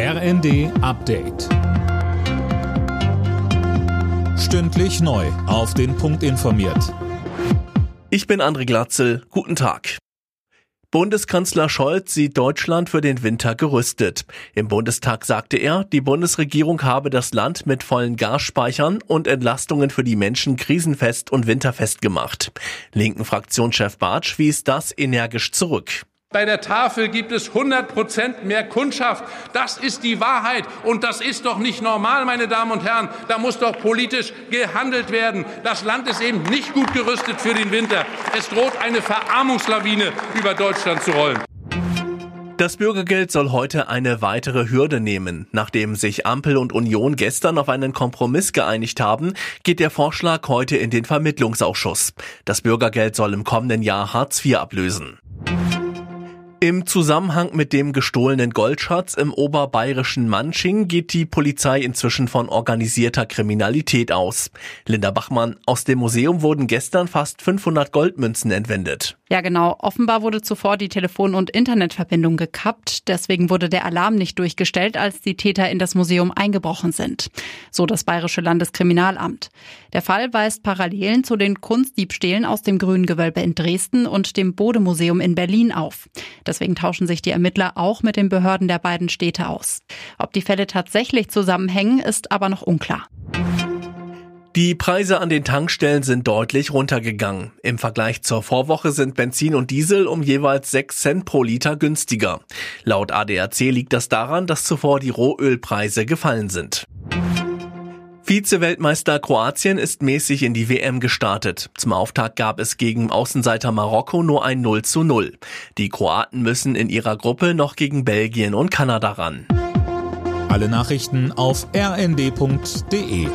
RND Update. Stündlich neu. Auf den Punkt informiert. Ich bin André Glatzel. Guten Tag. Bundeskanzler Scholz sieht Deutschland für den Winter gerüstet. Im Bundestag sagte er, die Bundesregierung habe das Land mit vollen Gasspeichern und Entlastungen für die Menschen krisenfest und winterfest gemacht. Linken Fraktionschef Bartsch wies das energisch zurück. Bei der Tafel gibt es 100 Prozent mehr Kundschaft. Das ist die Wahrheit. Und das ist doch nicht normal, meine Damen und Herren. Da muss doch politisch gehandelt werden. Das Land ist eben nicht gut gerüstet für den Winter. Es droht eine Verarmungslawine über Deutschland zu rollen. Das Bürgergeld soll heute eine weitere Hürde nehmen. Nachdem sich Ampel und Union gestern auf einen Kompromiss geeinigt haben, geht der Vorschlag heute in den Vermittlungsausschuss. Das Bürgergeld soll im kommenden Jahr Hartz IV ablösen. Im Zusammenhang mit dem gestohlenen Goldschatz im oberbayerischen Manching geht die Polizei inzwischen von organisierter Kriminalität aus. Linda Bachmann, aus dem Museum wurden gestern fast 500 Goldmünzen entwendet. Ja, genau. Offenbar wurde zuvor die Telefon- und Internetverbindung gekappt. Deswegen wurde der Alarm nicht durchgestellt, als die Täter in das Museum eingebrochen sind. So das Bayerische Landeskriminalamt. Der Fall weist Parallelen zu den Kunstdiebstählen aus dem Grünen Gewölbe in Dresden und dem Bodemuseum in Berlin auf. Deswegen tauschen sich die Ermittler auch mit den Behörden der beiden Städte aus. Ob die Fälle tatsächlich zusammenhängen, ist aber noch unklar. Die Preise an den Tankstellen sind deutlich runtergegangen. Im Vergleich zur Vorwoche sind Benzin und Diesel um jeweils 6 Cent pro Liter günstiger. Laut ADAC liegt das daran, dass zuvor die Rohölpreise gefallen sind. Vize-Weltmeister Kroatien ist mäßig in die WM gestartet. Zum Auftakt gab es gegen Außenseiter Marokko nur ein 0 zu 0. Die Kroaten müssen in ihrer Gruppe noch gegen Belgien und Kanada ran. Alle Nachrichten auf rnd.de